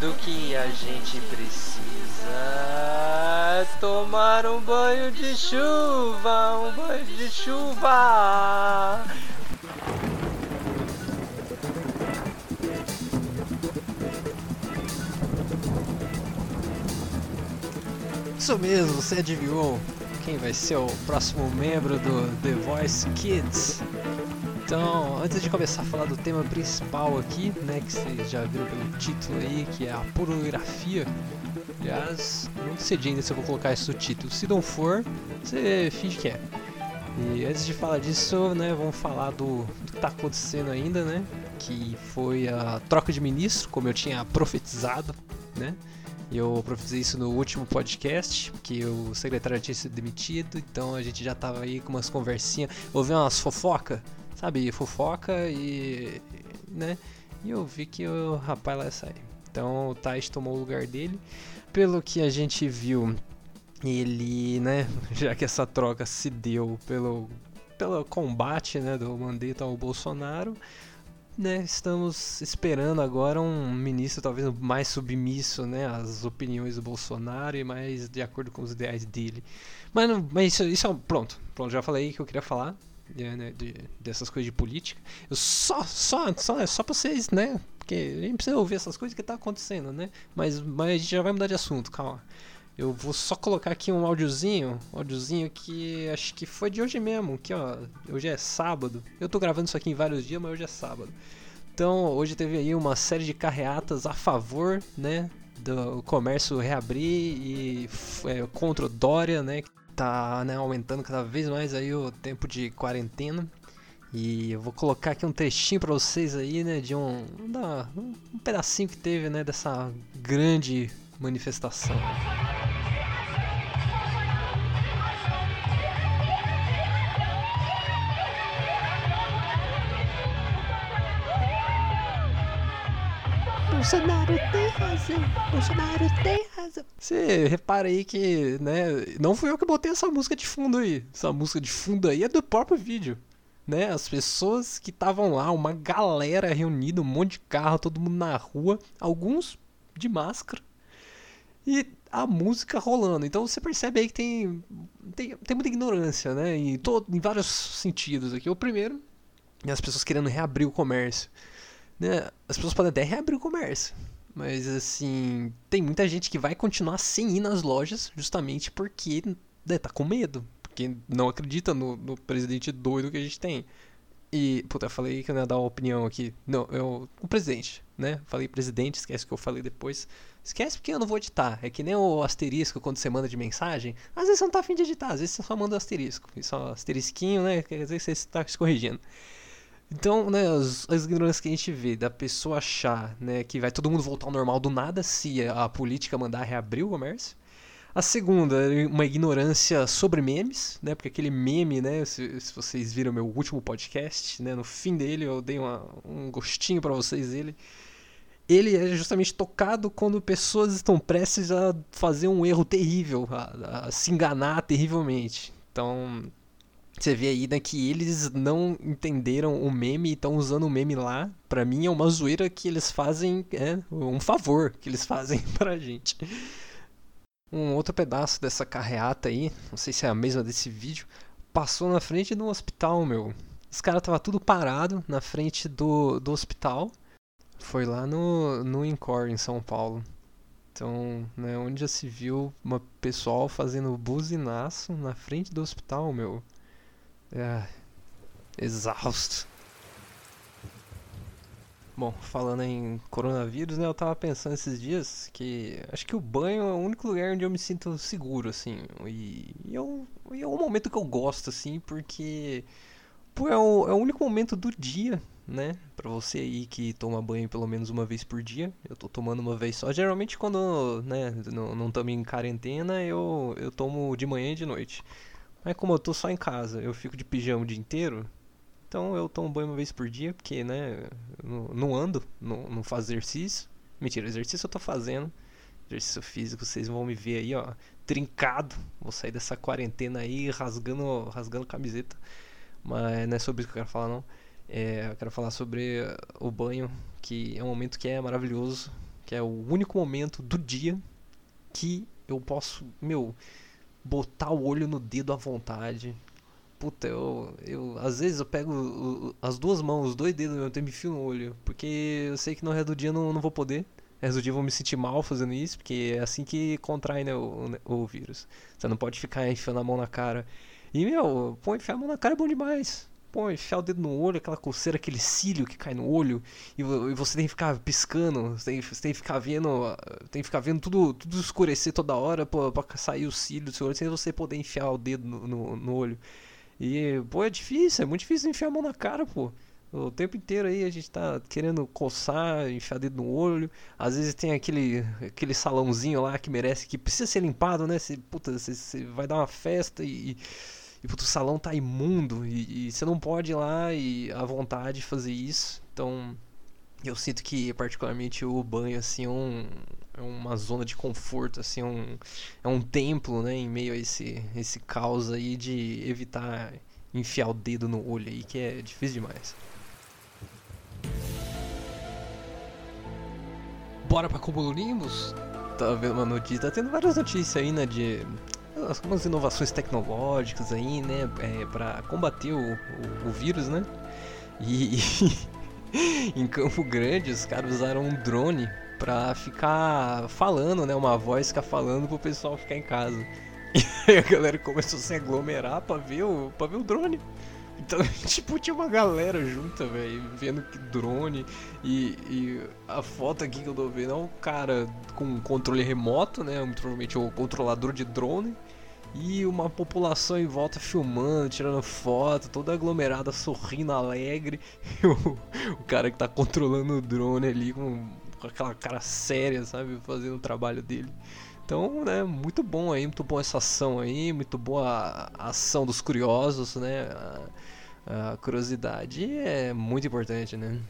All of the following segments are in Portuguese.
do que a gente precisa é tomar um banho de chuva, um banho de chuva. Isso mesmo, você adivinhou quem vai ser o próximo membro do The Voice Kids? Então, antes de começar a falar do tema principal aqui, né, que vocês já viram pelo título aí, que é a pornografia. Aliás, não decidi ainda se eu vou colocar esse título. Se não for, você finge que é. E antes de falar disso, né, vamos falar do, do que está acontecendo ainda, né, que foi a troca de ministro, como eu tinha profetizado, né. Eu profetizei isso no último podcast, que o secretário tinha sido demitido, então a gente já tava aí com umas conversinhas, ouvi umas fofoca, sabe, fofoca e, né, e eu vi que o rapaz lá ia sair. Então o Tais tomou o lugar dele. Pelo que a gente viu, ele, né, já que essa troca se deu pelo, pelo combate, né, do Mandetta ao Bolsonaro, né, estamos esperando agora um ministro talvez mais submisso né, às opiniões do Bolsonaro e mais de acordo com os ideais dele. Mas, mas isso, isso é pronto, pronto, já falei que eu queria falar né, de, dessas coisas de política. Eu só, só, só, é só pra vocês, né? Porque a gente precisa ouvir essas coisas que tá acontecendo, né? Mas, mas a gente já vai mudar de assunto, calma. Eu vou só colocar aqui um áudiozinho, um áudiozinho que acho que foi de hoje mesmo, que ó, hoje é sábado. Eu tô gravando isso aqui em vários dias, mas hoje é sábado. Então, hoje teve aí uma série de carreatas a favor, né, do comércio reabrir e é, contra o Dória, né, tá né, aumentando cada vez mais aí o tempo de quarentena. E eu vou colocar aqui um trechinho para vocês aí, né, de um, um pedacinho que teve, né, dessa grande manifestação. Bolsonaro tem razão. Bolsonaro tem razão. Você repara aí que, né, não fui eu que botei essa música de fundo aí. Essa música de fundo aí é do próprio vídeo. Né, as pessoas que estavam lá, uma galera reunida, um monte de carro, todo mundo na rua, alguns de máscara. E a música rolando. Então você percebe aí que tem, tem, tem muita ignorância, né? Em, todo, em vários sentidos aqui. O primeiro, as pessoas querendo reabrir o comércio. Né? As pessoas podem até reabrir o comércio. Mas assim, tem muita gente que vai continuar sem ir nas lojas justamente porque né, tá com medo. Porque não acredita no, no presidente doido que a gente tem. E, puta, eu falei que eu ia dar uma opinião aqui. Não, eu. O presidente, né? Falei presidente, esquece que eu falei depois. Esquece porque eu não vou editar. É que nem o asterisco quando você manda de mensagem. Às vezes você não tá afim de editar, às vezes você só manda o asterisco. E só asterisquinho, né? Dizer que você está se corrigindo. Então, né, as, as ignorâncias que a gente vê da pessoa achar né, que vai todo mundo voltar ao normal do nada se a política mandar reabrir o comércio. A segunda, uma ignorância sobre memes, né? Porque aquele meme, né? Se, se vocês viram meu último podcast, né? No fim dele eu dei uma, um gostinho para vocês dele. Ele é justamente tocado quando pessoas estão prestes a fazer um erro terrível, a, a se enganar terrivelmente. Então, você vê aí né, que eles não entenderam o meme e estão usando o meme lá. Pra mim é uma zoeira que eles fazem, é um favor que eles fazem pra gente. Um outro pedaço dessa carreata aí, não sei se é a mesma desse vídeo, passou na frente do hospital, meu. Os caras tava tudo parado na frente do, do hospital. Foi lá no, no Incor, em São Paulo. Então, né, onde já se viu uma pessoal fazendo buzinaço na frente do hospital, meu. É, exausto. Bom, falando em coronavírus, né, eu tava pensando esses dias que acho que o banho é o único lugar onde eu me sinto seguro, assim. E, e, eu, e é um momento que eu gosto, assim, porque pô, é, o, é o único momento do dia, né? Pra você aí que toma banho pelo menos uma vez por dia. Eu tô tomando uma vez só. Geralmente quando né, não, não estamos em quarentena, eu, eu tomo de manhã e de noite. Mas como eu tô só em casa, eu fico de pijama o dia inteiro, então eu tomo banho uma vez por dia, porque, né, não, não ando, não, não faço exercício. Mentira, exercício eu tô fazendo. Exercício físico, vocês vão me ver aí, ó, trincado. Vou sair dessa quarentena aí rasgando, rasgando camiseta. Mas não é sobre isso que eu quero falar, não. É, eu quero falar sobre o banho, que é um momento que é maravilhoso, que é o único momento do dia que eu posso, meu, botar o olho no dedo à vontade. Puta, eu, eu às vezes eu pego as duas mãos, os dois dedos mesmo tempo e enfio no olho, porque eu sei que no resto do dia eu não, não vou poder. No resto do dia eu vou me sentir mal fazendo isso, porque é assim que contrai né, o, o vírus. Você não pode ficar enfiando a mão na cara. E, meu, pô, enfiar a mão na cara é bom demais. Pô, enfiar o dedo no olho, aquela coceira, aquele cílio que cai no olho, e, e você tem que ficar piscando, você tem, você tem que ficar vendo, tem que ficar vendo tudo, tudo escurecer toda hora pra sair o cílio do seu olho, sem você poder enfiar o dedo no, no, no olho. E, pô, é difícil, é muito difícil enfiar a mão na cara, pô. O tempo inteiro aí a gente tá querendo coçar, enfiar dedo no olho. Às vezes tem aquele, aquele salãozinho lá que merece, que precisa ser limpado, né? Você, puta, você, você vai dar uma festa e, e puta, o salão tá imundo e, e você não pode ir lá e à vontade fazer isso. Então, eu sinto que particularmente o banho assim é, um, é uma zona de conforto, assim, é um, é um templo, né, em meio a esse esse caos aí de evitar enfiar o dedo no olho aí, que é difícil demais. Bora pra Cumulonimbus? Tava vendo uma notícia, tá tendo várias notícias aí, né, de algumas inovações tecnológicas aí, né, é, para combater o, o, o vírus, né? E em Campo Grande os caras usaram um drone pra ficar falando, né, uma voz ficar falando pro pessoal ficar em casa. E aí a galera começou a se aglomerar pra ver o, pra ver o drone. Então, tipo, tinha uma galera junta, velho, vendo que drone. E, e a foto aqui que eu tô vendo é um cara com um controle remoto, né? Provavelmente o controlador de drone. E uma população em volta filmando, tirando foto, toda aglomerada, sorrindo, alegre. E o, o cara que tá controlando o drone ali com, com aquela cara séria, sabe? Fazendo o trabalho dele. Então, né, muito bom aí, muito bom essa ação aí, muito boa a ação dos curiosos, né? A, a curiosidade é muito importante, né?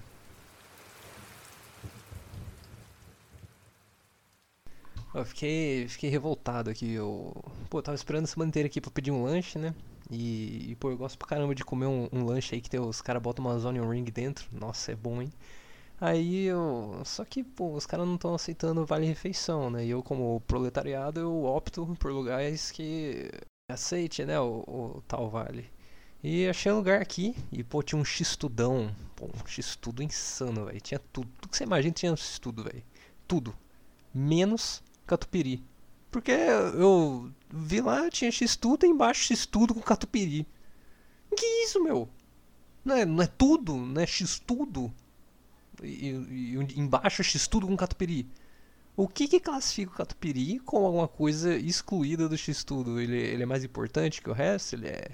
Eu fiquei, fiquei revoltado aqui. Eu, pô, eu tava esperando a semana inteira aqui pra pedir um lanche, né? E, e, pô, eu gosto pra caramba de comer um, um lanche aí que tem, os caras botam umas onion ring dentro. Nossa, é bom, hein? Aí eu. Só que, pô, os caras não estão aceitando vale-refeição, né? E eu, como proletariado, eu opto por lugares que aceite, né? O, o tal vale. E achei um lugar aqui e, pô, tinha um x-tudão. Pô, um x-tudo insano, velho. Tinha tudo. Tudo que você imagina tinha um x-tudo, velho. Tudo. Menos catupiry. Porque eu vi lá, tinha x-tudo e embaixo x-tudo com catupiry. Que isso, meu? Não é, não é tudo? Não é x-tudo? E, e, e embaixo x-tudo com catupiry. O que que classifica o catupiry como alguma coisa excluída do x-tudo? Ele, ele é mais importante que o resto? Ele é,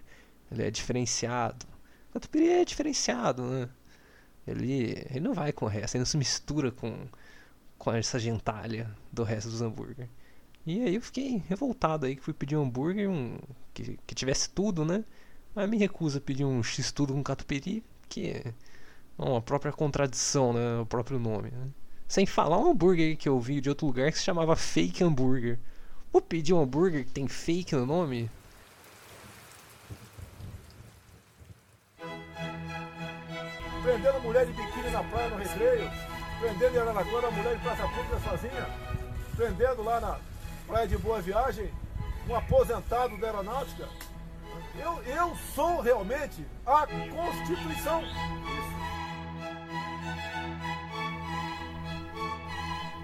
ele é diferenciado? O catupiry é diferenciado, né? Ele, ele não vai com o resto, ele não se mistura com, com essa gentalha do resto dos hambúrguer. E aí eu fiquei revoltado aí que fui pedir um hambúrguer um, que, que tivesse tudo, né? Mas me recusa a pedir um x-tudo com catupiry, que é uma própria contradição, né? O próprio nome, né? Sem falar um hambúrguer que eu vi de outro lugar que se chamava Fake Hambúrguer. Vou pedir um hambúrguer que tem fake no nome? Prendendo mulher de biquíni na praia no recreio. Prendendo em Araraquara a mulher de praça pública sozinha. Prendendo lá na praia de Boa Viagem um aposentado da aeronáutica. Eu, eu sou realmente a Constituição.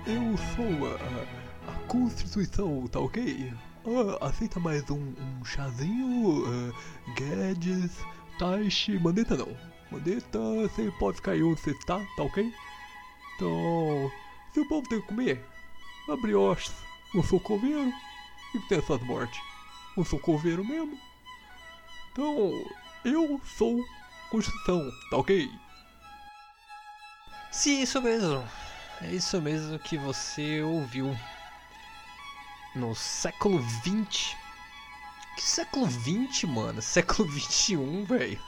Eu sou a, a Constituição, tá ok? Ah, aceita mais um, um chazinho? Uh, Guedes, Taishi, Mandetta não. Mandetta, você pode ficar aí onde você tá, tá ok? Então, se o povo tem que comer, a brioche, não sou coveiro. O que tem essas mortes? Não sou coveiro mesmo. Então, eu sou Constituição, tá ok? Sim, isso mesmo. É isso mesmo que você ouviu. No século 20. Que século 20, mano? Século 21, velho.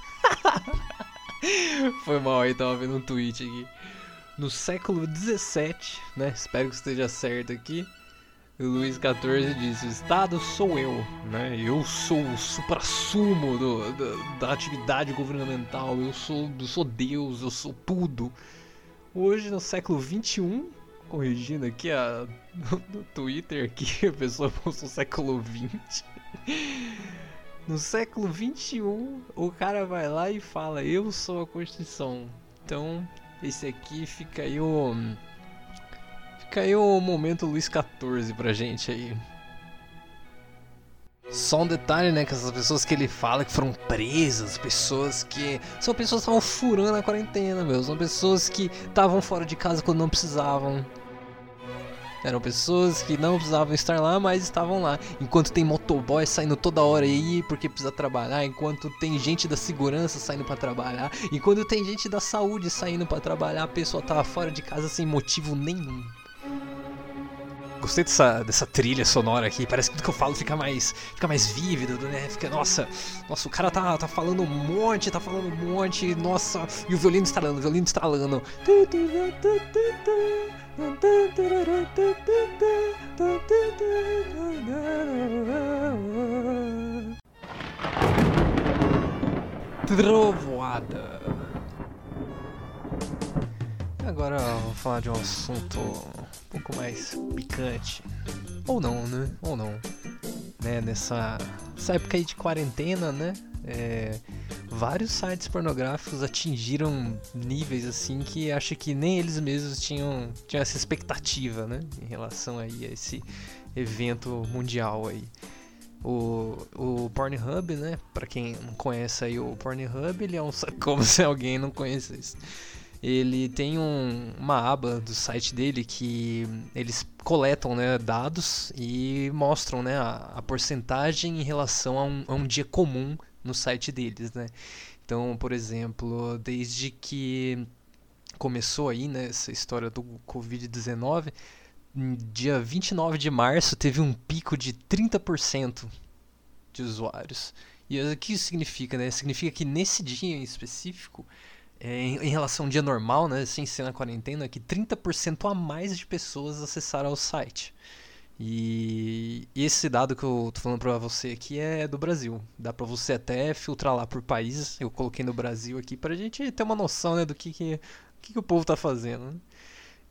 Foi mal aí, tava vendo um tweet aqui. No século 17, né? Espero que esteja certo aqui. Luiz XIV disse: Estado sou eu, né? Eu sou o supra-sumo do- do- da atividade governamental. Eu sou, eu sou Deus, eu sou tudo. Hoje, no século XXI, corrigindo aqui a, no, no Twitter aqui, a pessoa postou século XX. No século XXI, o cara vai lá e fala, eu sou a Constituição. Então, esse aqui fica aí o. Fica aí o momento Luiz XIV pra gente aí. Só um detalhe, né? Que essas pessoas que ele fala que foram presas, pessoas que. São pessoas que estavam furando a quarentena, meu. São pessoas que estavam fora de casa quando não precisavam. Eram pessoas que não precisavam estar lá, mas estavam lá. Enquanto tem motoboy saindo toda hora aí porque precisa trabalhar, enquanto tem gente da segurança saindo para trabalhar, enquanto tem gente da saúde saindo para trabalhar, a pessoa tava fora de casa sem motivo nenhum. Gostei dessa, dessa trilha sonora aqui, parece que tudo que eu falo fica mais, fica mais vívido, né? Fica, nossa, nossa, o cara tá, tá falando um monte, tá falando um monte, nossa, e o violino estralando, o violino estralando. Trovoada. Agora vou falar de um assunto um pouco mais picante. Ou não, né? Ou não. Né? Nessa, nessa época aí de quarentena, né? É, vários sites pornográficos atingiram níveis assim que acho que nem eles mesmos tinham, tinham essa expectativa, né? Em relação aí a esse evento mundial aí. O, o Pornhub, né? Pra quem não conhece aí o Pornhub, ele é um como se alguém não conhecesse ele tem um, uma aba do site dele que eles coletam né, dados e mostram né, a, a porcentagem em relação a um, a um, dia comum no site deles. Né? Então, por exemplo, desde que começou aí né, essa história do Covid-19, dia 29 de março teve um pico de 30% de usuários. E o que isso significa? Né? Significa que nesse dia em específico é, em, relação a um dia normal, né, sem ser na quarentena, que 30% a mais de pessoas acessaram o site. E esse dado que eu tô falando pra você aqui é do Brasil. Dá pra você até filtrar lá por países. Eu coloquei no Brasil aqui pra gente ter uma noção né, do que, que, que, que o povo tá fazendo. Né?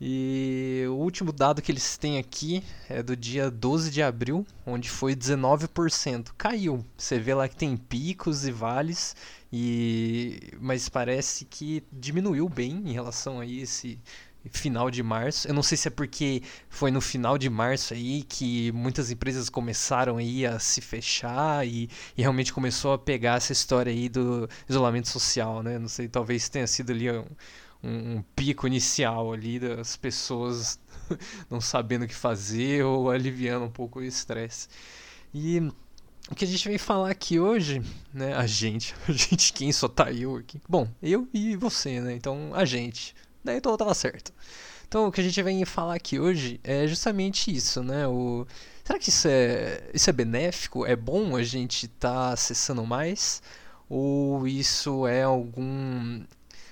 E o último dado que eles têm aqui é do dia 12 de abril, onde foi 19%. Caiu. Você vê lá que tem picos e vales e mas parece que diminuiu bem em relação a esse final de março. Eu não sei se é porque foi no final de março aí que muitas empresas começaram aí a se fechar e, e realmente começou a pegar essa história aí do isolamento social, né? Não sei, talvez tenha sido ali um, um, pico inicial ali das pessoas não sabendo o que fazer ou aliviando um pouco o estresse. E o que a gente vem falar aqui hoje, né? A gente, a gente quem só tá eu aqui. Bom, eu e você, né? Então a gente. Daí então tava certo. Então o que a gente vem falar aqui hoje é justamente isso, né? O será que isso é isso é benéfico? É bom a gente estar tá acessando mais? Ou isso é algum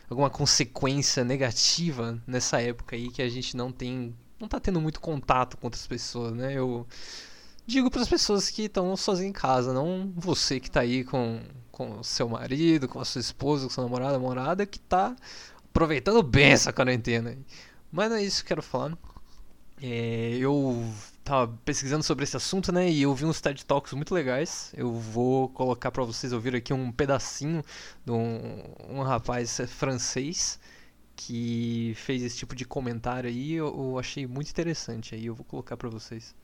alguma consequência negativa nessa época aí que a gente não tem não tá tendo muito contato com outras pessoas, né? Eu digo para as pessoas que estão sozinhas em casa, não você que está aí com com seu marido, com a sua esposa, com sua namorada, namorada que está aproveitando bem essa quarentena. Mas não é isso que eu quero falar. É, eu tava pesquisando sobre esse assunto, né? E eu vi uns TED Talks muito legais. Eu vou colocar para vocês ouvir aqui um pedacinho de um, um rapaz francês que fez esse tipo de comentário aí. Eu, eu achei muito interessante. Aí eu vou colocar para vocês.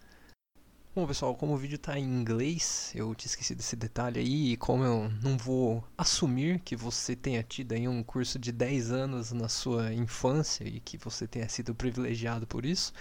Bom, pessoal, como o vídeo está em inglês, eu te esqueci desse detalhe aí, e como eu não vou assumir que você tenha tido aí um curso de 10 anos na sua infância e que você tenha sido privilegiado por isso,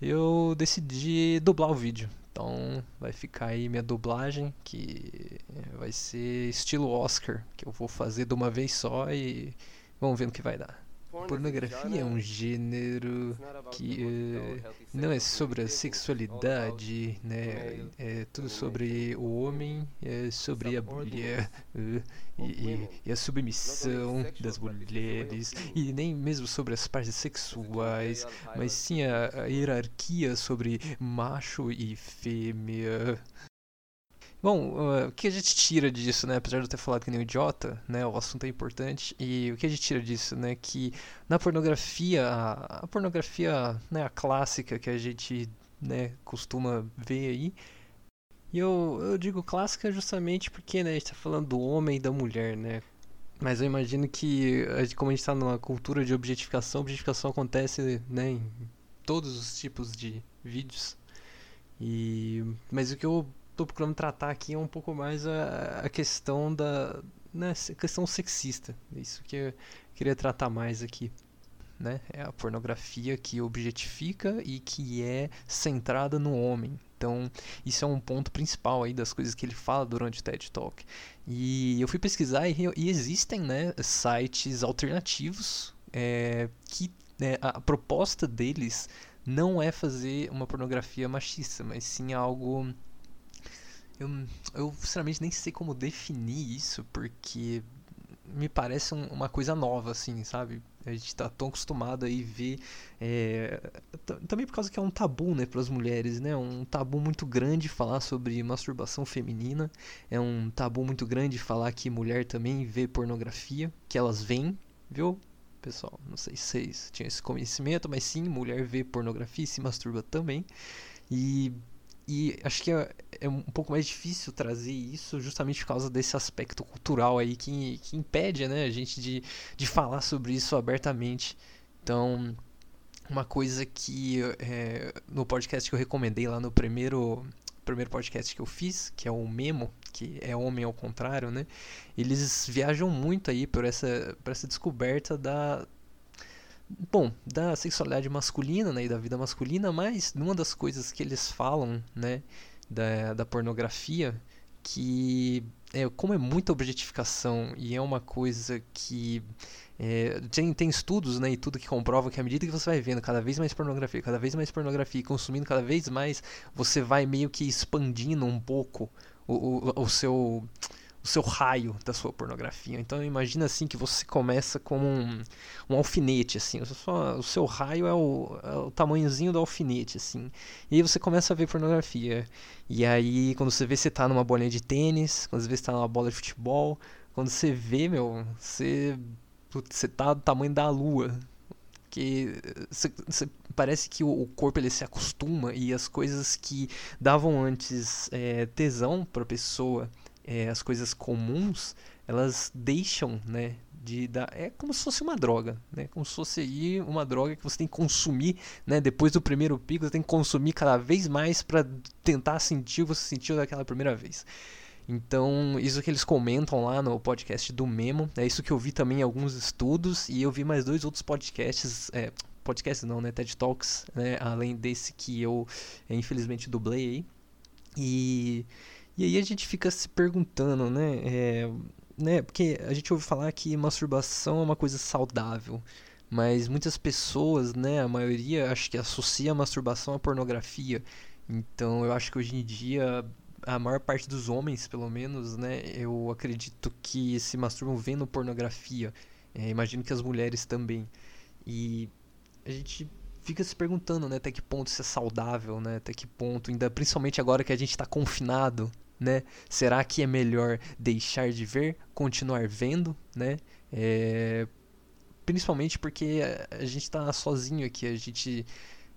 eu decidi dublar o vídeo. Então vai ficar aí minha dublagem, que vai ser estilo Oscar, que eu vou fazer de uma vez só e vamos ver no que vai dar. Pornografia é um gênero que uh, não é sobre a sexualidade, né? É tudo sobre o homem, é sobre a mulher uh, e, e, a submissão das mulheres e nem mesmo sobre as partes sexuais, mas sim a, a hierarquia sobre macho e fêmea. Bom, uh, o que a gente tira disso, né? Apesar de eu ter falado que nem um idiota, né? O assunto é importante. E o que a gente tira disso, né? Que na pornografia, a, a pornografia, né? A clássica que a gente, né? Costuma ver aí. E eu, eu digo clássica justamente porque, né? A gente tá falando do homem e da mulher, né? Mas eu imagino que, como a gente está numa cultura de objetificação, objetificação acontece, né? Em todos os tipos de vídeos. E, mas o que eu tô procurando tratar aqui é um pouco mais a, a questão da né, questão sexista. Isso que eu queria tratar mais aqui. Né? É a pornografia que objetifica e que é centrada no homem. Então, isso é um ponto principal aí das coisas que ele fala durante o TED Talk. E eu fui pesquisar e, e existem né, sites alternativos é, que né, a proposta deles não é fazer uma pornografia machista, mas sim algo eu, eu sinceramente nem sei como definir isso, porque me parece um, uma coisa nova, assim, sabe? A gente tá tão acostumado aí ver. É, também por causa que é um tabu, né, para as mulheres, né? Um tabu muito grande falar sobre masturbação feminina. É um tabu muito grande falar que mulher também vê pornografia, que elas veem, viu? Pessoal, não sei se vocês tinham esse conhecimento, mas sim, mulher vê pornografia e se masturba também. E e acho que é, é, um pouco mais difícil trazer isso justamente por causa desse aspecto cultural aí que, que impede né, a gente de, de falar sobre isso abertamente. Então, uma coisa que é, no podcast que eu recomendei lá no primeiro, primeiro podcast que eu fiz, que é o Memo, que é Homem ao Contrário, né? Eles viajam muito aí por essa, por essa descoberta da, bom, da sexualidade masculina né, e da vida masculina, mas uma das coisas que eles falam né, da, da pornografia, que é, como é muita objetificação e é uma coisa que é, tem, tem estudos né, e tudo que comprova que à medida que você vai vendo cada vez mais pornografia, cada vez mais pornografia e consumindo cada vez mais, você vai meio que expandindo um pouco o, o, o seu o seu raio da sua pornografia. Então imagina assim que você começa como um, um alfinete, assim, o seu, o seu raio é o, é o tamanhozinho do alfinete, assim. E aí você começa a ver pornografia. E aí quando você vê você tá numa bolinha de tênis, quando você vê você tá numa bola de futebol, quando você vê, meu, você, você tá do tamanho da lua. Que você, parece que o, corpo ele se acostuma e as coisas que davam antes é, tesão para pessoa é, as coisas comuns, elas deixam, né, de dar, é como se fosse uma droga, né, como se fosse uma droga que você tem que consumir, né, depois do primeiro pico, você tem que consumir cada vez mais para tentar sentir o que você sentiu daquela primeira vez. Então, isso que eles comentam lá no podcast do Memo, é isso que eu vi também em alguns estudos e eu vi mais dois outros podcasts, é, podcasts não, né, TED Talks, né, além desse que eu é, infelizmente dublei aí. E e aí a gente fica se perguntando, né? É, né? Porque a gente ouve falar que masturbação é uma coisa saudável. Mas muitas pessoas, né, a maioria, acho que associa a masturbação à pornografia. Então eu acho que hoje em dia a maior parte dos homens, pelo menos, né, eu acredito que se masturbam vendo pornografia. É, imagino que as mulheres também. E a gente fica se perguntando, né, até que ponto isso é saudável, né? Até que ponto, ainda principalmente agora que a gente está confinado, né? Será que é melhor deixar de ver, continuar vendo, né? É... Principalmente porque a gente está sozinho aqui, a gente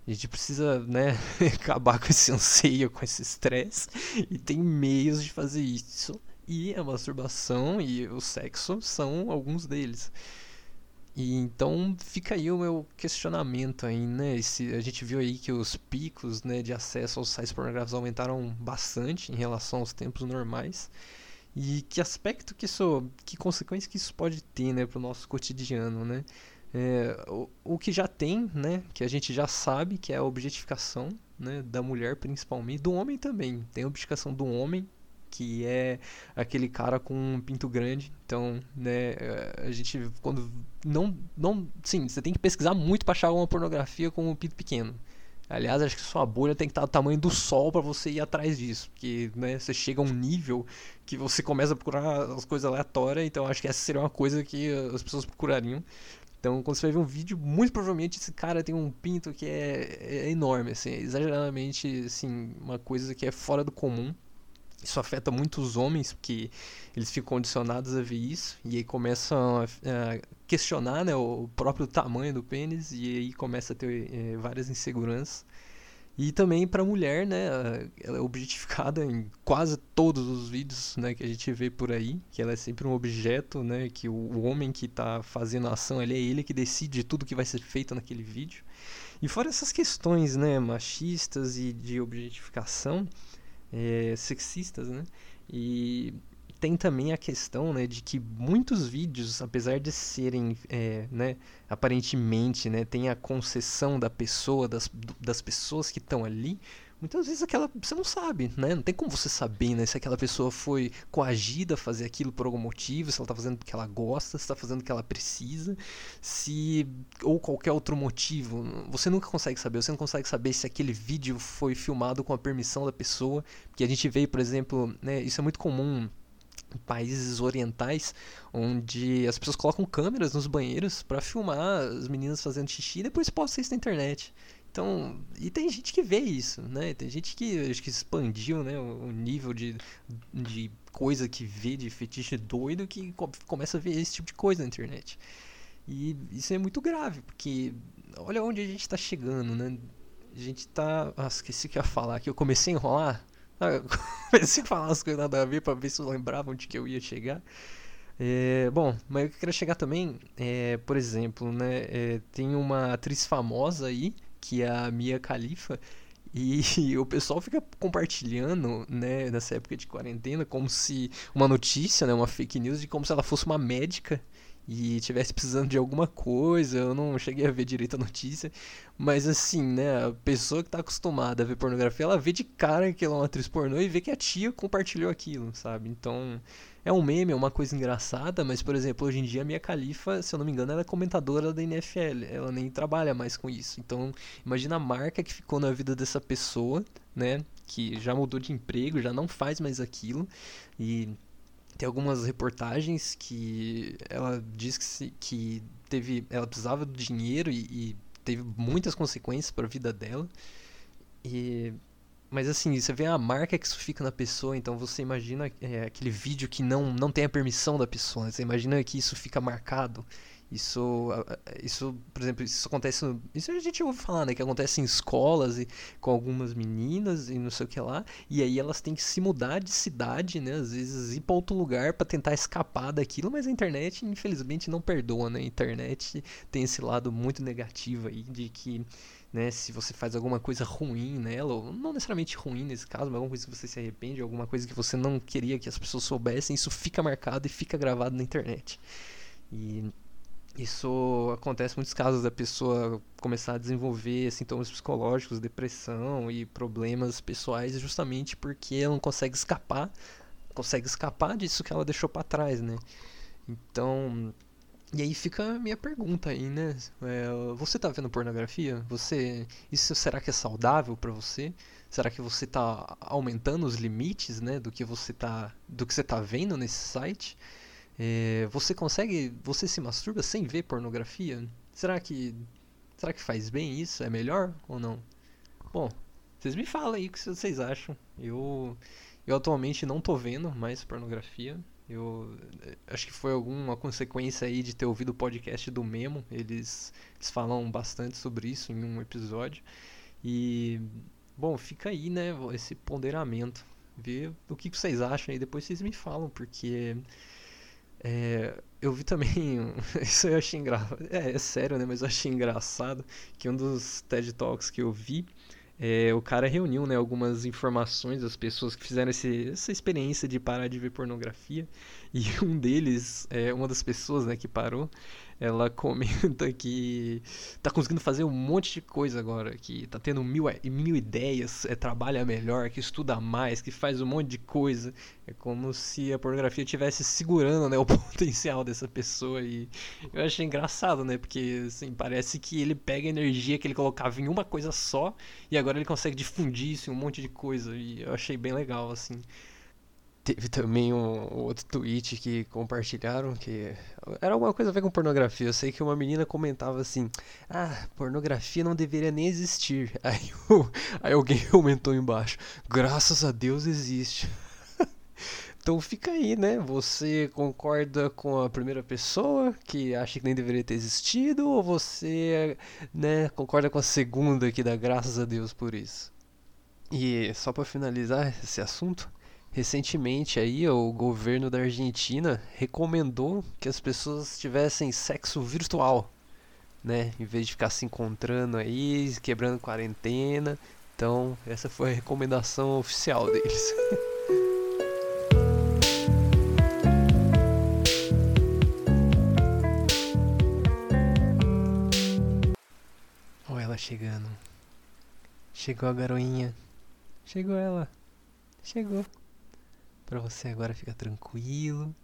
a gente precisa, né, acabar com esse anseio, com esse estresse e tem meios de fazer isso. E a masturbação e o sexo são alguns deles. E então fica aí o meu questionamento aí, né? Esse, a gente viu aí que os picos né, de acesso aos sites pornográficos aumentaram bastante em relação aos tempos normais. E que aspecto que isso, que consequência que isso pode ter, né, para o nosso cotidiano, né? É, o, o que já tem, né, que a gente já sabe que é a objetificação, né, da mulher principalmente, do homem também. Tem a objetificação do homem que é aquele cara com um pinto grande. Então, né, a gente quando não não, sim, você tem que pesquisar muito para achar uma pornografia com um pinto pequeno. Aliás, acho que sua bolha tem que estar do tamanho do sol para você ir atrás disso, porque né, você chega a um nível que você começa a procurar as coisas aleatórias, então acho que essa seria uma coisa que as pessoas procurariam. Então, quando você vai ver um vídeo, muito provavelmente esse cara tem um pinto que é, é enorme, assim, é exageradamente, assim, uma coisa que é fora do comum. Isso afeta muito os homens, porque eles ficam condicionados a ver isso, e aí começam a, a questionar né, o próprio tamanho do pênis, e aí começa a ter é, várias inseguranças. E também para a mulher, né, ela é objetificada em quase todos os vídeos né, que a gente vê por aí, que ela é sempre um objeto, né, que o, o homem que está fazendo a ação, ele é ele que decide tudo que vai ser feito naquele vídeo. E fora essas questões né, machistas e de objetificação, é, sexistas, né? E tem também a questão né, de que muitos vídeos, apesar de serem, é, né, aparentemente, né, tem a concessão da pessoa, das, das pessoas que estão ali, muitas vezes aquela você não sabe, né? Não tem como você saber, né, se aquela pessoa foi coagida a fazer aquilo por algum motivo, se ela está fazendo porque ela gosta, se está fazendo porque ela precisa, se ou qualquer outro motivo. Você nunca consegue saber, você não consegue saber se aquele vídeo foi filmado com a permissão da pessoa, porque a gente vê, por exemplo, né, isso é muito comum países orientais onde as pessoas colocam câmeras nos banheiros para filmar as meninas fazendo xixi e depois postam isso na internet. Então, e tem gente que vê isso, né? Tem gente que acho que expandiu, né, o nível de, de coisa que vê de fetiche doido que começa a ver esse tipo de coisa na internet. E isso é muito grave, porque olha onde a gente está chegando, né? A gente tá. Ah, esqueci o que ia falar, que eu comecei a enrolar. Ah, eu comecei a falar as coisas nada a ver pra ver se eu lembrava onde que eu ia chegar. É, bom, mas eu queria chegar também, é, por exemplo, né, é, tem uma atriz famosa aí, que é a Mia Khalifa, e o pessoal fica compartilhando, né, nessa época de quarentena, como se uma notícia, né, uma fake news, de como se ela fosse uma médica e tivesse precisando de alguma coisa, eu não cheguei a ver direito a notícia, mas assim, né, a pessoa que tá acostumada a ver pornografia, ela vê de cara que ela é uma atriz pornô e vê que a tia compartilhou aquilo, sabe? Então, é um meme, é uma coisa engraçada, mas por exemplo, hoje em dia a minha califa, se eu não me engano, ela é comentadora da NFL, ela nem trabalha mais com isso. Então, imagina a marca que ficou na vida dessa pessoa, né, que já mudou de emprego, já não faz mais aquilo e tem algumas reportagens que ela diz que, se, que teve, ela precisava do dinheiro e, e teve muitas consequências para a vida dela. E mas assim, você vê a marca que isso fica na pessoa, então você imagina é, aquele vídeo que não, não tem a permissão da pessoa, né? você imagina que isso fica marcado. Isso, isso, por exemplo, isso acontece. Isso a gente ouve falar, né? Que acontece em escolas e com algumas meninas e não sei o que lá. E aí elas têm que se mudar de cidade, né? Às vezes ir para outro lugar para tentar escapar daquilo. Mas a internet, infelizmente, não perdoa, né? A internet tem esse lado muito negativo aí de que. Né, se você faz alguma coisa ruim nela, ou não necessariamente ruim nesse caso, mas alguma coisa que você se arrepende, alguma coisa que você não queria que as pessoas soubessem, isso fica marcado e fica gravado na internet. E isso acontece muitos casos da pessoa começar a desenvolver sintomas psicológicos, depressão e problemas pessoais justamente porque ela não consegue escapar, consegue escapar disso que ela deixou para trás, né? Então, e aí fica a minha pergunta aí, né? É, você tá vendo pornografia? Você, isso será que é saudável para você? Será que você tá aumentando os limites, né, do que você tá, do que você tá vendo nesse site? É, você consegue. Você se masturba sem ver pornografia? Será que. Será que faz bem isso? É melhor ou não? Bom, vocês me falam aí o que vocês acham. Eu. Eu atualmente não tô vendo mais pornografia. Eu acho que foi alguma consequência aí de ter ouvido o podcast do Memo. Eles, eles falam bastante sobre isso em um episódio. E bom, fica aí, né, esse ponderamento. Ver o que vocês acham aí, depois vocês me falam, porque é, eu vi também. Isso eu achei engraçado. É, é, sério, né? Mas eu achei engraçado que um dos TED Talks que eu vi. É, o cara reuniu né, algumas informações das pessoas que fizeram esse, essa experiência de parar de ver pornografia. E um deles, é, uma das pessoas né, que parou, ela comenta que tá conseguindo fazer um monte de coisa agora, que tá tendo mil, mil ideias, é, trabalha melhor, que estuda mais, que faz um monte de coisa. É como se a pornografia estivesse segurando né, o potencial dessa pessoa. E eu achei engraçado, né? Porque assim, parece que ele pega a energia que ele colocava em uma coisa só e agora ele consegue difundir isso em um monte de coisa. E eu achei bem legal, assim. Teve também um, outro tweet que compartilharam que era alguma coisa a ver com pornografia. Eu sei que uma menina comentava assim: Ah, pornografia não deveria nem existir. Aí, aí alguém comentou embaixo: Graças a Deus existe. Então fica aí, né? Você concorda com a primeira pessoa que acha que nem deveria ter existido ou você, né, concorda com a segunda que dá graças a Deus por isso? E só para finalizar esse assunto, recentemente aí o governo da Argentina recomendou que as pessoas tivessem sexo virtual, né, em vez de ficar se encontrando aí, quebrando quarentena. Então, essa foi a recomendação oficial deles. Olha ela chegando. Chegou a garoinha. Chegou ela. Chegou. Pra você agora ficar tranquilo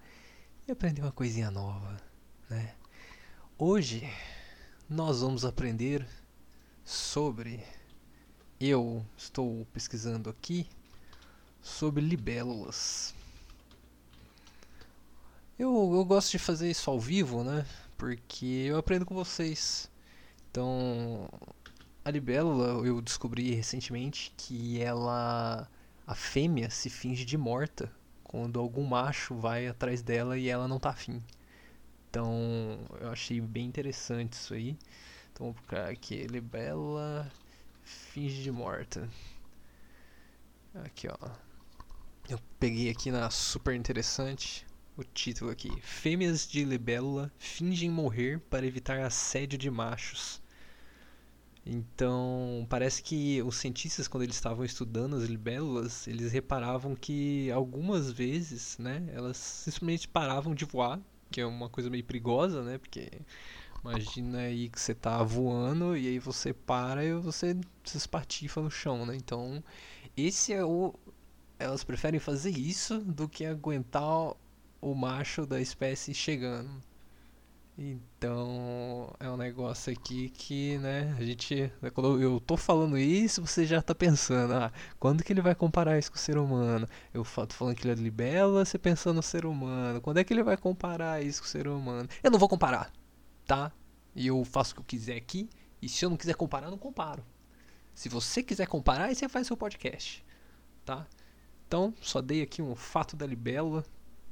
e aprender uma coisinha nova, né? Hoje nós vamos aprender sobre eu estou pesquisando aqui sobre libélulas. Eu, eu gosto de fazer isso ao vivo, né? Porque eu aprendo com vocês. Então, a libélula eu descobri recentemente que ela a fêmea se finge de morta quando algum macho vai atrás dela e ela não tá afim. Então, eu achei bem interessante isso aí. Então, vou colocar aqui, libélula finge de morta. Aqui, ó. Eu peguei aqui na super interessante o título aqui: Fêmeas de libélula fingem morrer para evitar assédio de machos. Então, parece que os cientistas, quando eles estavam estudando as libélulas, eles reparavam que algumas vezes, né, elas simplesmente paravam de voar, que é uma coisa meio perigosa, né, porque imagina aí que você tá voando e aí você para e você se espatifa no chão, né, então esse é o... elas preferem fazer isso do que aguentar o macho da espécie chegando. Então é um negócio aqui que, né, a gente. né, Quando eu tô falando isso, você já tá pensando, ah, quando que ele vai comparar isso com o ser humano? Eu tô falando que ele é libela, você pensando no ser humano. Quando é que ele vai comparar isso com o ser humano? Eu não vou comparar, tá? E eu faço o que eu quiser aqui, e se eu não quiser comparar, eu não comparo. Se você quiser comparar, aí você faz seu podcast, tá? Então, só dei aqui um fato da libélula.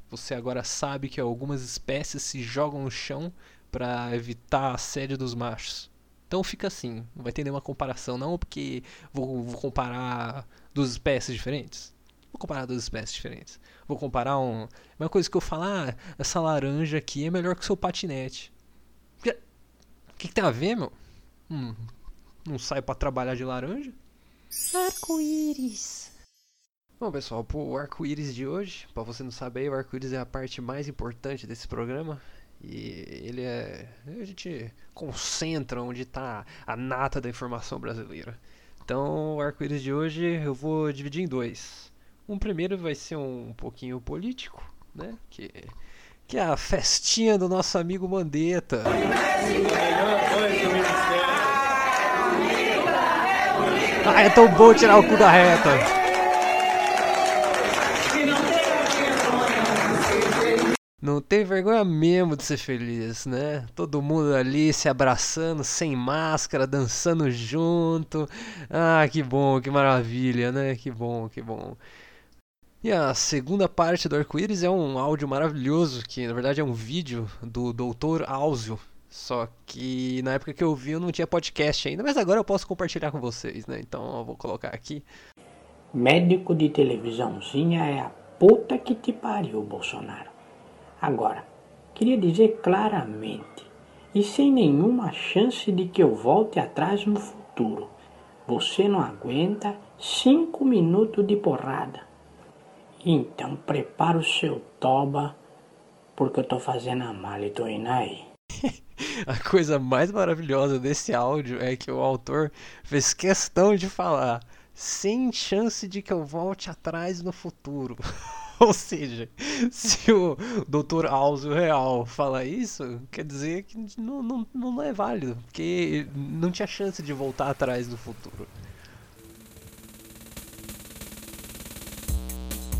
Você agora sabe que algumas espécies se jogam no chão para evitar a assédio dos machos. Então fica assim, não vai ter nenhuma comparação não, porque vou, vou comparar duas espécies diferentes. Vou comparar duas espécies diferentes. Vou comparar um, uma coisa que eu falar, ah, essa laranja aqui é melhor que o seu patinete. O que, que, que tem a ver, meu? Hum, não sai para trabalhar de laranja? Arco-íris. Bom, pessoal, o arco-íris de hoje, para você não saber, o arco-íris é a parte mais importante desse programa. E ele é. A gente concentra onde está a nata da informação brasileira. Então, o arco-íris de hoje eu vou dividir em dois. Um primeiro vai ser um pouquinho político, né? Que, que é a festinha do nosso amigo Mandetta. Ah, é tão bom tirar o cu da reta. Não tem vergonha mesmo de ser feliz, né? Todo mundo ali se abraçando, sem máscara, dançando junto. Ah, que bom, que maravilha, né? Que bom, que bom. E a segunda parte do arco-íris é um áudio maravilhoso, que na verdade é um vídeo do Dr. Áuzio. Só que na época que eu vi eu não tinha podcast ainda, mas agora eu posso compartilhar com vocês, né? Então eu vou colocar aqui. Médico de televisãozinha é a puta que te pariu, Bolsonaro. Agora, queria dizer claramente e sem nenhuma chance de que eu volte atrás no futuro. Você não aguenta cinco minutos de porrada. Então prepara o seu toba, porque eu tô fazendo a mala e tô indo aí. A coisa mais maravilhosa desse áudio é que o autor fez questão de falar sem chance de que eu volte atrás no futuro. Ou seja, se o Dr. Áuzio Real fala isso, quer dizer que não, não, não é válido, porque não tinha chance de voltar atrás no futuro.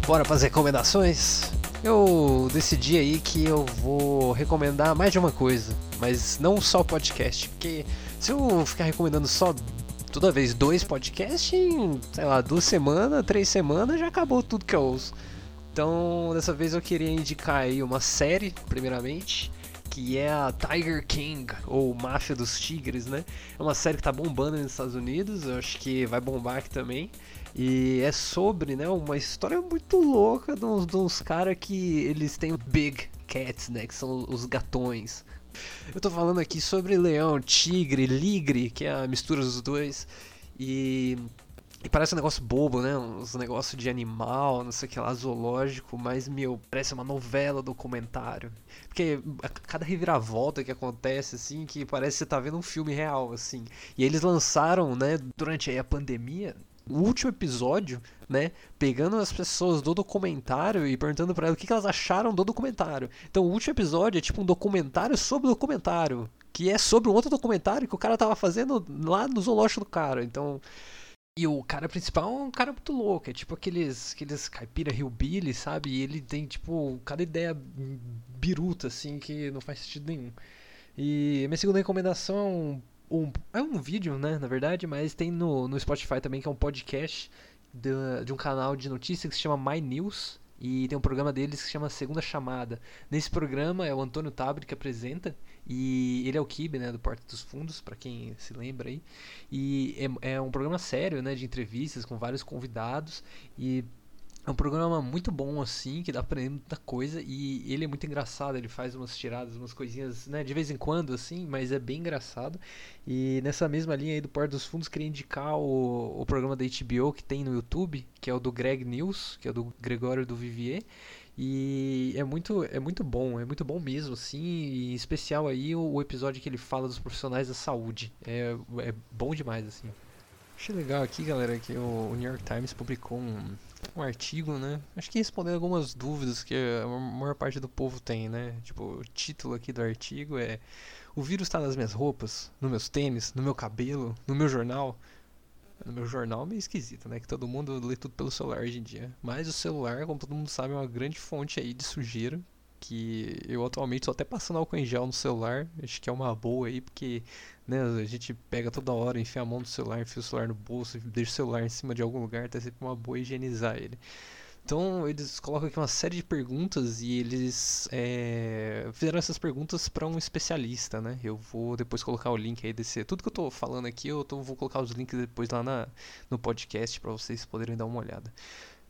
Bora para as recomendações? Eu decidi aí que eu vou recomendar mais de uma coisa, mas não só podcast, porque se eu ficar recomendando só toda vez dois podcasts, em, sei lá, duas semanas, três semanas, já acabou tudo que eu ouço. Então, dessa vez eu queria indicar aí uma série, primeiramente, que é a Tiger King, ou Máfia dos Tigres, né? É uma série que tá bombando nos Estados Unidos, eu acho que vai bombar aqui também. E é sobre, né, uma história muito louca de uns, uns caras que eles têm Big Cats, né, que são os gatões. Eu tô falando aqui sobre leão, tigre, ligre, que é a mistura dos dois. E e parece um negócio bobo, né? Uns negócios de animal, não sei o que lá, zoológico, mas, meu, parece uma novela documentário. Porque a cada reviravolta que acontece, assim, que parece que você tá vendo um filme real, assim. E eles lançaram, né, durante aí a pandemia, o último episódio, né, pegando as pessoas do documentário e perguntando para elas o que elas acharam do documentário. Então, o último episódio é tipo um documentário sobre o documentário, que é sobre um outro documentário que o cara tava fazendo lá no zoológico do cara. Então, e o cara principal é um cara muito louco, é tipo aqueles, aqueles caipira hillbilly, sabe? E ele tem, tipo, cada ideia biruta, assim, que não faz sentido nenhum. E minha segunda recomendação é um, um, é um vídeo, né, na verdade, mas tem no, no Spotify também, que é um podcast de, de um canal de notícias que se chama My News. E tem um programa deles que se chama Segunda Chamada. Nesse programa é o Antônio Tabri que apresenta. E ele é o Kibe, né, do Porta dos Fundos, para quem se lembra aí. E é, é, um programa sério, né, de entrevistas com vários convidados. E é um programa muito bom, assim, que dá pra aprender muita coisa. E ele é muito engraçado, ele faz umas tiradas, umas coisinhas, né, de vez em quando, assim, mas é bem engraçado. E nessa mesma linha aí do Porta dos Fundos, queria indicar o, o programa da HBO que tem no YouTube, que é o do Greg News, que é o do Gregório do Vivier. E é muito, é muito bom, é muito bom mesmo, assim, em especial aí o, o episódio que ele fala dos profissionais da saúde. É, é bom demais, assim. Achei legal aqui, galera, que o, o New York Times publicou um, um artigo, né? Acho que respondendo algumas dúvidas que a maior parte do povo tem, né? Tipo, o título aqui do artigo é O vírus está nas minhas roupas, nos meus tênis, no meu cabelo, no meu jornal no meu jornal meio esquisito, né? Que todo mundo lê tudo pelo celular hoje em dia. Mas o celular, como todo mundo sabe, é uma grande fonte aí de sujeira. Que eu atualmente estou até passando álcool em gel no celular. Acho que é uma boa aí, porque né, a gente pega toda hora, enfia a mão no celular, enfia o celular no bolso, deixa o celular em cima de algum lugar, tá sempre uma boa higienizar ele. Então eles colocam aqui uma série de perguntas e eles é, fizeram essas perguntas para um especialista, né? Eu vou depois colocar o link aí desse. Tudo que eu tô falando aqui, eu tô, vou colocar os links depois lá na, no podcast para vocês poderem dar uma olhada.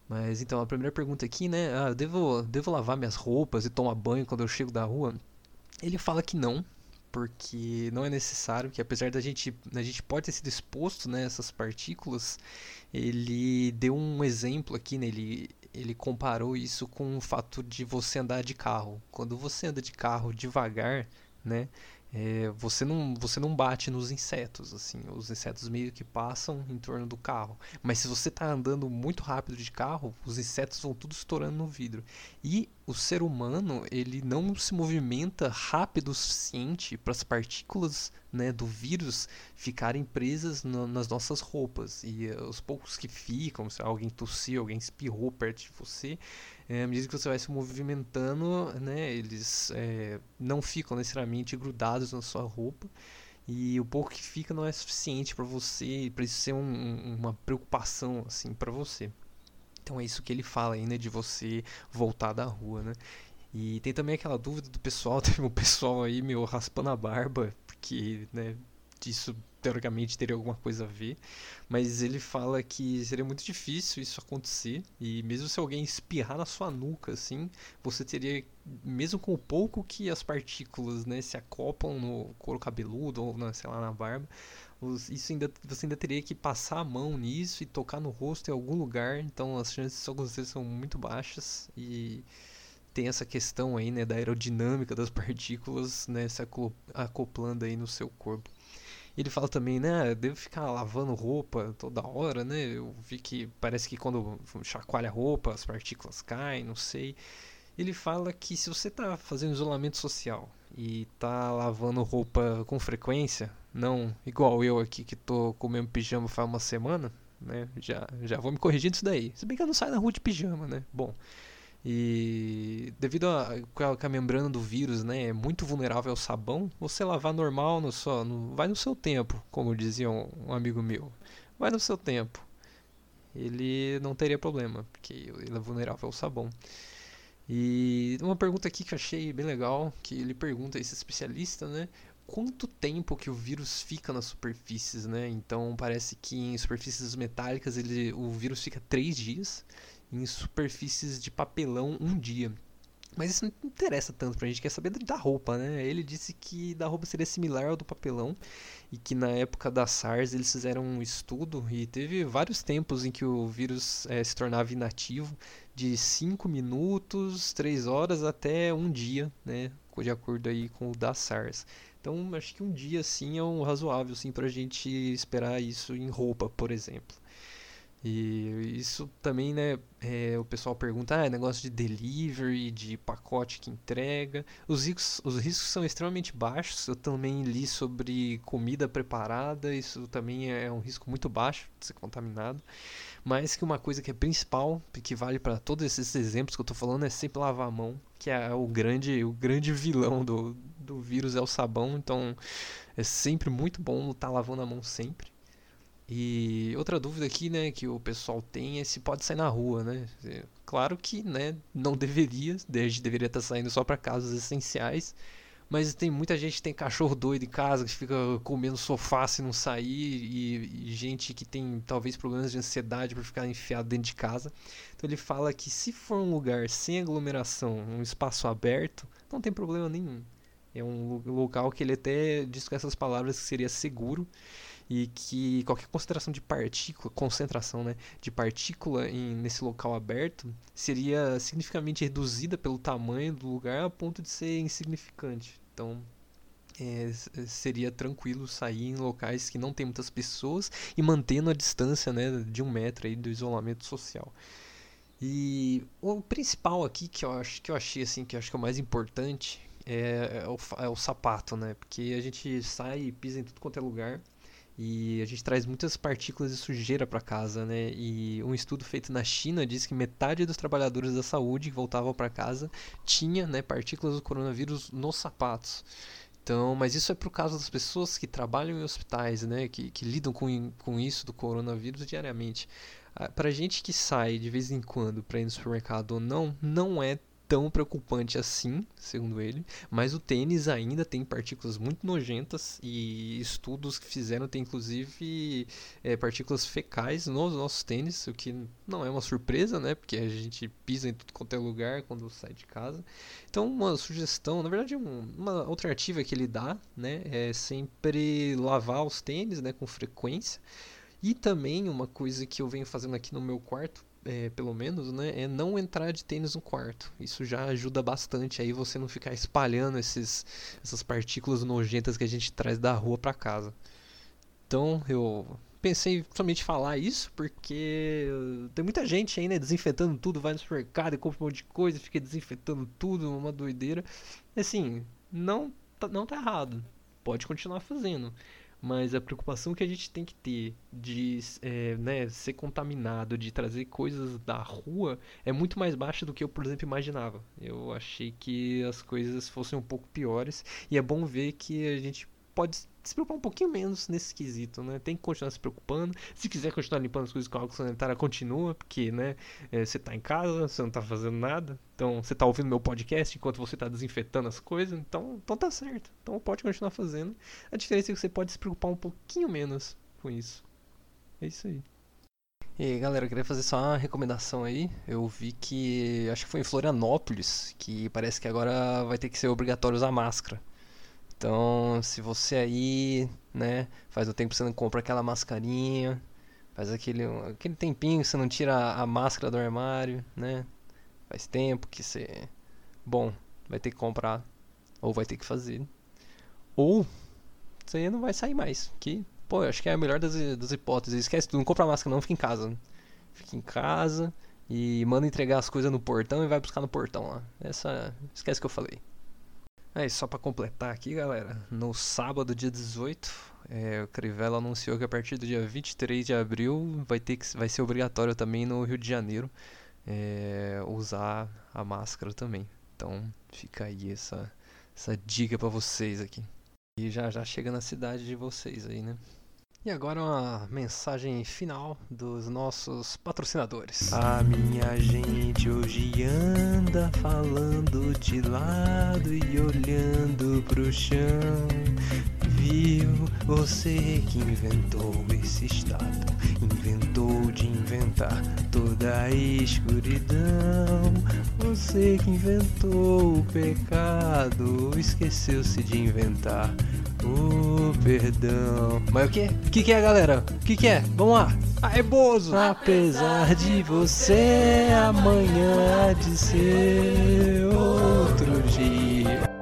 Mas então, a primeira pergunta aqui, né? Ah, devo, devo lavar minhas roupas e tomar banho quando eu chego da rua? Ele fala que não, porque não é necessário, que apesar da gente, a gente pode ter sido exposto né, a essas partículas, ele deu um exemplo aqui, né, ele, ele comparou isso com o fato de você andar de carro. Quando você anda de carro devagar, né, é, você não você não bate nos insetos assim os insetos meio que passam em torno do carro. Mas se você está andando muito rápido de carro os insetos vão tudo estourando no vidro. E o ser humano ele não se movimenta rápido o suficiente para as partículas né, do vírus ficarem presas no, nas nossas roupas. E uh, os poucos que ficam se alguém tossiu alguém espirrou perto de você é, à medida que você vai se movimentando, né, eles é, não ficam necessariamente grudados na sua roupa e o pouco que fica não é suficiente para você, para isso ser um, uma preocupação assim para você. Então é isso que ele fala aí, né, de você voltar da rua, né? E tem também aquela dúvida do pessoal, teve um pessoal aí meu raspando a barba, porque, né, isso teoricamente teria alguma coisa a ver, mas ele fala que seria muito difícil isso acontecer e mesmo se alguém espirrar na sua nuca assim, você teria mesmo com o pouco que as partículas, né, se acoplam no couro cabeludo ou na, sei lá, na barba, isso ainda você ainda teria que passar a mão nisso e tocar no rosto em algum lugar, então as chances disso acontecer são muito baixas e tem essa questão aí, né, da aerodinâmica das partículas, né, se acoplando aí no seu corpo. Ele fala também, né? Devo ficar lavando roupa toda hora, né? Eu vi que parece que quando chacoalha a roupa as partículas caem, não sei. Ele fala que se você está fazendo isolamento social e está lavando roupa com frequência, não igual eu aqui que tô com o mesmo pijama faz uma semana, né? Já, já vou me corrigindo isso daí. Se bem que eu não saio na rua de pijama, né? Bom, e devido a, a, a membrana do vírus né, é muito vulnerável ao sabão, você lavar normal no só, no, vai no seu tempo, como dizia um, um amigo meu. Vai no seu tempo. ele não teria problema, porque ele é vulnerável ao sabão. E uma pergunta aqui que eu achei bem legal, que ele pergunta esse especialista, né? Quanto tempo que o vírus fica nas superfícies, né? Então parece que em superfícies metálicas ele, o vírus fica três dias, em superfícies de papelão um dia. Mas isso não interessa tanto pra gente, quer saber da roupa, né? Ele disse que da roupa seria similar ao do papelão e que na época da SARS eles fizeram um estudo e teve vários tempos em que o vírus é, se tornava inativo, de 5 minutos, 3 horas até um dia, né? De acordo aí com o da SARS. Então acho que um dia sim é um razoável sim pra gente esperar isso em roupa, por exemplo. E isso também, né, é, o pessoal pergunta, ah, é negócio de delivery, de pacote que entrega. Os riscos, os riscos são extremamente baixos. Eu também li sobre comida preparada, isso também é um risco muito baixo de ser contaminado. Mas que uma coisa que é principal, que vale para todos esses exemplos que eu estou falando, é sempre lavar a mão, que é o grande, o grande vilão do, do vírus é o sabão. Então é sempre muito bom estar tá lavando a mão sempre. E outra dúvida aqui, né, que o pessoal tem é se pode sair na rua, né? Claro que, né, não deveria, gente deveria estar saindo só para casos essenciais, mas tem muita gente que tem cachorro doido em casa, que fica comendo sofá se não sair, e, e, gente que tem talvez problemas de ansiedade por ficar enfiado dentro de casa. Então ele fala que se for um lugar sem aglomeração, um espaço aberto, não tem problema nenhum. É um local que ele até diz com essas palavras que seria seguro e que qualquer concentração de partícula, concentração né, de partícula em, nesse local aberto seria significativamente reduzida pelo tamanho do lugar a ponto de ser insignificante. Então é, seria tranquilo sair em locais que não tem muitas pessoas e mantendo a distância né, de um metro aí do isolamento social. E o principal aqui que eu acho que eu achei assim que eu acho que é o mais importante é, é, o, é o sapato, né? Porque a gente sai e pisa em tudo quanto é lugar e a gente traz muitas partículas de sujeira para casa, né? E um estudo feito na China diz que metade dos trabalhadores da saúde que voltavam para casa tinha, né, partículas do coronavírus nos sapatos. Então, mas isso é por causa das pessoas que trabalham em hospitais, né, que, que lidam com, com isso do coronavírus diariamente. Ah, para gente que sai de vez em quando para ir no supermercado ou não, não é tão preocupante assim, segundo ele, mas o tênis ainda tem partículas muito nojentas e estudos que fizeram tem inclusive é, partículas fecais nos nossos tênis, o que não é uma surpresa, né? Porque a gente pisa em tudo quanto é lugar quando sai de casa. Então, uma sugestão, na verdade, um, uma alternativa que ele dá, né, é sempre lavar os tênis, né, com frequência. E também uma coisa que eu venho fazendo aqui no meu quarto é, pelo menos, né, é não entrar de tênis no quarto. Isso já ajuda bastante aí você não ficar espalhando esses, essas partículas nojentas que a gente traz da rua para casa. Então eu pensei somente falar isso porque tem muita gente aí, né, desinfetando tudo, vai no supermercado e compra um monte de coisa, fica desinfetando tudo, uma doideira. Assim, não tá, não tá errado. Pode continuar fazendo mas a preocupação que a gente tem que ter de é, né, ser contaminado, de trazer coisas da rua, é muito mais baixa do que eu, por exemplo, imaginava. Eu achei que as coisas fossem um pouco piores e é bom ver que a gente pode se preocupar um pouquinho menos nesse quesito, né? Tem que continuar se preocupando. Se quiser continuar limpando as coisas com água sanitária, continua, porque, né? É, você tá em casa, você não tá fazendo nada. Então, você tá ouvindo meu podcast enquanto você tá desinfetando as coisas. Então, então tá certo. Então, pode continuar fazendo. A diferença é que você pode se preocupar um pouquinho menos com isso. É isso aí. E aí, galera, eu queria fazer só uma recomendação aí. Eu vi que, acho que foi em Florianópolis, que parece que agora vai ter que ser obrigatório usar máscara. Então, se você aí, né, faz o tempo que você não compra aquela mascarinha, faz aquele, aquele tempinho que você não tira a máscara do armário, né? Faz tempo que você. Bom, vai ter que comprar. Ou vai ter que fazer. Ou você não vai sair mais. Que, pô, eu acho que é a melhor das, das hipóteses. Esquece tudo, não compra máscara não, fica em casa. Fica em casa e manda entregar as coisas no portão e vai buscar no portão lá. Essa. Esquece que eu falei. É, e só para completar aqui, galera, no sábado, dia 18, é, o Crivella anunciou que a partir do dia 23 de abril vai, ter que, vai ser obrigatório também no Rio de Janeiro é, usar a máscara também. Então fica aí essa, essa dica para vocês aqui. E já já chega na cidade de vocês aí, né? E agora uma mensagem final dos nossos patrocinadores. A minha gente hoje anda falando de lado e olhando pro chão. Viu você que inventou esse estado, inventou de inventar toda a escuridão. Você que inventou o pecado, esqueceu-se de inventar o perdão. Mas o que? O que, que é, galera? O que, que é? Vamos lá! Ah, é Bozo! Apesar de você, amanhã há de ser outro dia.